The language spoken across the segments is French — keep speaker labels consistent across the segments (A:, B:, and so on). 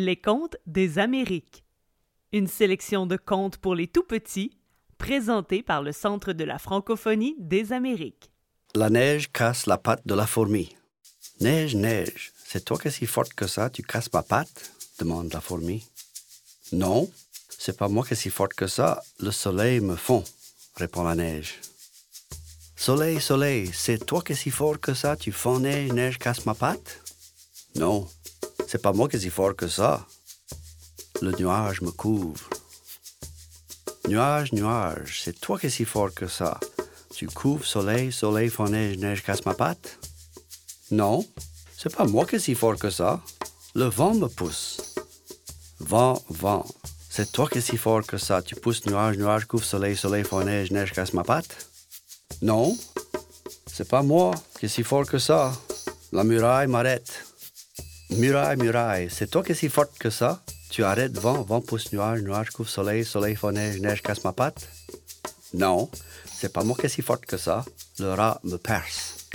A: Les contes des Amériques. Une sélection de contes pour les tout petits, présentés par le Centre de la francophonie des Amériques.
B: La neige casse la patte de la fourmi. Neige, neige, c'est toi qui es si forte que ça, tu casses ma patte? demande la fourmi. Non, c'est pas moi qui suis si forte que ça, le soleil me fond, répond la neige. Soleil, soleil, c'est toi qui es si fort que ça, tu fonds neige, neige casse ma patte? Non, c'est pas moi qui suis si fort que ça. Le nuage me couvre. Nuage, nuage, c'est toi qui si fort que ça. Tu couvres soleil, soleil fond neige, neige casse ma patte? Non, c'est pas moi qui suis si fort que ça. Le vent me pousse. Vent, vent, c'est toi qui es si fort que ça. Tu pousses nuage, nuage, couvre soleil, soleil fond neige, neige casse ma patte? Non, c'est pas moi qui est si fort que ça. La muraille m'arrête. Muraille, muraille, c'est toi qui es si forte que ça? Tu arrêtes vent, vent pousse nuage, nuage couvre soleil, soleil fond neige, neige casse ma patte? Non, c'est pas moi qui est si forte que ça. Le rat me perce.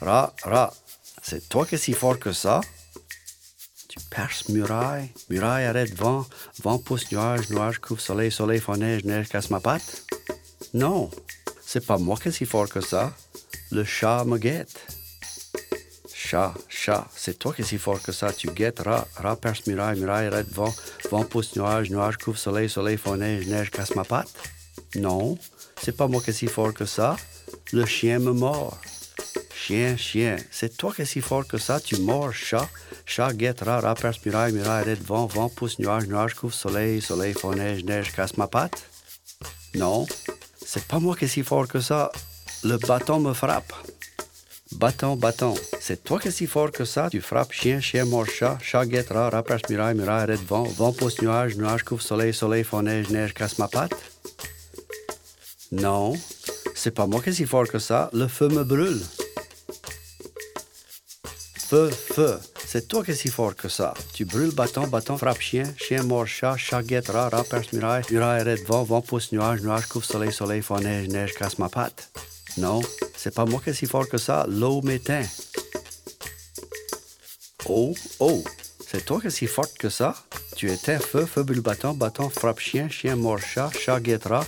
B: Rat, rat, c'est toi qui es si fort que ça? Tu perces muraille, muraille arrête vent, vent pousse nuage, nuage couvre soleil, soleil neige, neige casse ma patte? Non, c'est pas moi qui suis si fort que ça. Le chat me guette. Chat, chat, c'est toi qui es si fort que ça. Tu guettes, rat, rat perce muraille, muraille arrête vent, vent pousse nuage, nuage couvre soleil, soleil fond neige, neige casse ma patte. Non, c'est pas moi qui suis si fort que ça. Le chien me mord. Chien, chien, c'est toi qui es si fort que ça. Tu mords, chat. Chat guette, rat, rat perce muraille, muraille arrête vent, vent pousse nuage, nuage couvre soleil, soleil fond neige, neige casse ma patte. Non, c'est pas moi qui suis si fort que ça. Le bâton me frappe. Bâton, bâton. C'est toi qui es si fort que ça. Tu frappes chien, chien, mort, chat, chat, guette, rat, raperce, muraille, muraille, vent, vent pousse nuage, nuage couvre soleil, soleil fond neige, neige casse ma patte. Non, c'est pas moi qui suis si fort que ça. Le feu me brûle. Feu, feu. C'est toi qui es si fort que ça. Tu brûles bâton, bâton, frappe chien, chien mort chat, chat guette rat, perce muraille, muraille vent, vent pousse nuage, nuage couvre soleil, soleil fond neige, neige casse ma patte. Non, c'est pas moi qui est si fort que ça. L'eau m'éteint. Oh, oh, c'est toi qui es si forte que ça. Tu éteins feu, feu brûle bâton, bâton frappe chien, chien mort chat, chat guette rat,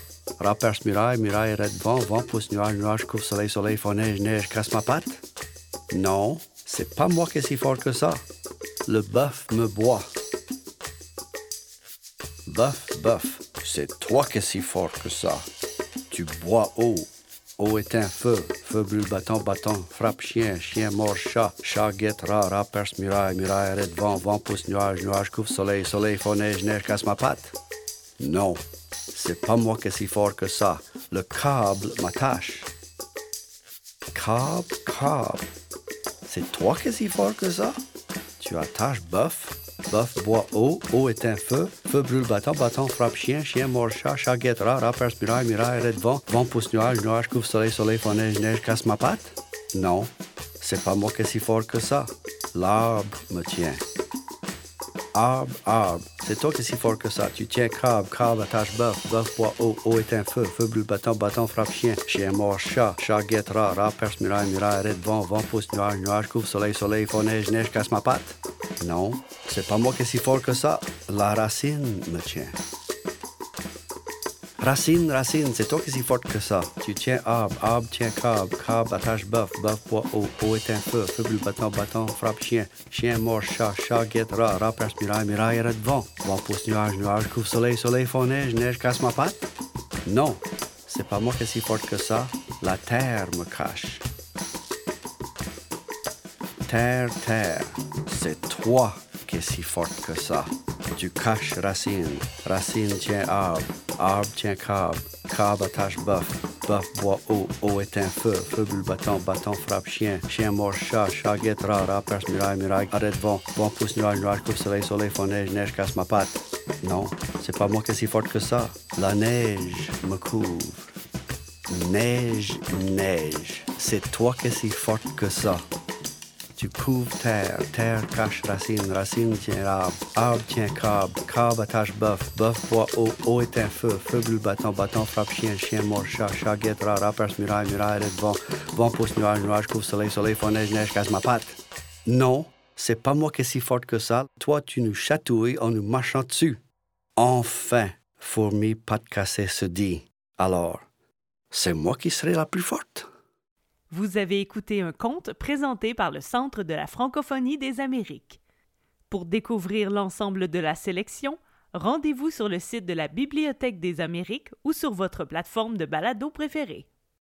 B: muraille, muraille arrête vent, vent pousse nuage, nuage couvre soleil, soleil fond neige, neige casse ma patte. Non, c'est pas moi qui est si fort que ça. Le bœuf me boit. Bœuf, bœuf, c'est toi qui es si fort que ça. Tu bois eau. Eau un feu. Feu brûle bâton, bâton. Frappe chien, chien mort chat. Chat guette rat, rat perce muraille, muraille arrête vent, vent pousse nuage, nuage couvre soleil, soleil fond neige, neige casse ma patte. Non, c'est pas moi qui est si fort que ça. Le câble m'attache. Câble, câble. C'est toi qui es si fort que ça? Tu attaches bœuf, bœuf boit eau, eau est un feu, feu brûle bâton, bâton frappe chien, chien mord chat, chat guette rat, rat perce muraille, arrête vent, vent pousse nuage, nuage couvre soleil, soleil fond neige, neige casse ma patte? Non, c'est pas moi qui est si fort que ça. L'arbre me tient. Arbre, arbre, c'est toi qui es si fort que ça. Tu tiens crabe, crabe attache bœuf, bœuf boit eau, eau est un feu, feu brûle bâton, bâton frappe chien, chien mort chat, chat guette rat, rat perce muraille, arrête vent, vent pousse nuage, nuage couvre soleil, soleil fond neige, neige. Casse ma patte? Non, c'est pas moi qui si fort que ça. La racine me tient. Racine, racine, c'est toi qui es si forte que ça. Tu tiens arbre, arbre tient crabe, crabe attache bœuf, bœuf boit eau, eau est un feu, feu brûle bâton, bâton frappe chien, chien mort chat, chat guette rat, rat perce muraille, muraille arrête vent, vent pousse nuage, nuage couvre soleil, soleil fond neige, neige casse ma patte. Non, c'est pas moi qui est si forte que ça. La terre me cache. Terre, terre, c'est toi qui es si forte que ça. Tu caches racine, racine tient arbre, arbre tient crabe, crabe attache bœuf, bœuf boit eau, eau est feu, feu brûle bâton, bâton frappe chien, chien mort chat, chat guette rat, rat perce muraille, muraille. Arrête vent, vent pousse nuage, nuage couvre soleil, soleil. Fond neige, neige. Casse ma patte. Non, c'est pas moi qui est si forte que ça. La neige me couvre. Neige, neige, c'est toi qui es si forte que ça. Tu couvres terre, terre cache racine, racine tient arbre, arbre tient crabe, crabe attache bœuf, bœuf boit eau, eau est un feu, feu brûle bâton, bâton frappe chien, chien mort chat, chat guette rat, rat perce muraille, muraille arrête vent, vent pousse nuage, nuage couvre soleil, soleil fond neige, neige casse ma patte. Non, c'est pas moi qui suis si forte que ça. Toi, tu nous chatouilles en nous marchant dessus. Enfin, fourmi pas de casser se dit. Alors, c'est moi qui serai la plus forte.
A: Vous avez écouté un conte présenté par le Centre de la francophonie des Amériques. Pour découvrir l'ensemble de la sélection, rendez-vous sur le site de la Bibliothèque des Amériques ou sur votre plateforme de balado préférée.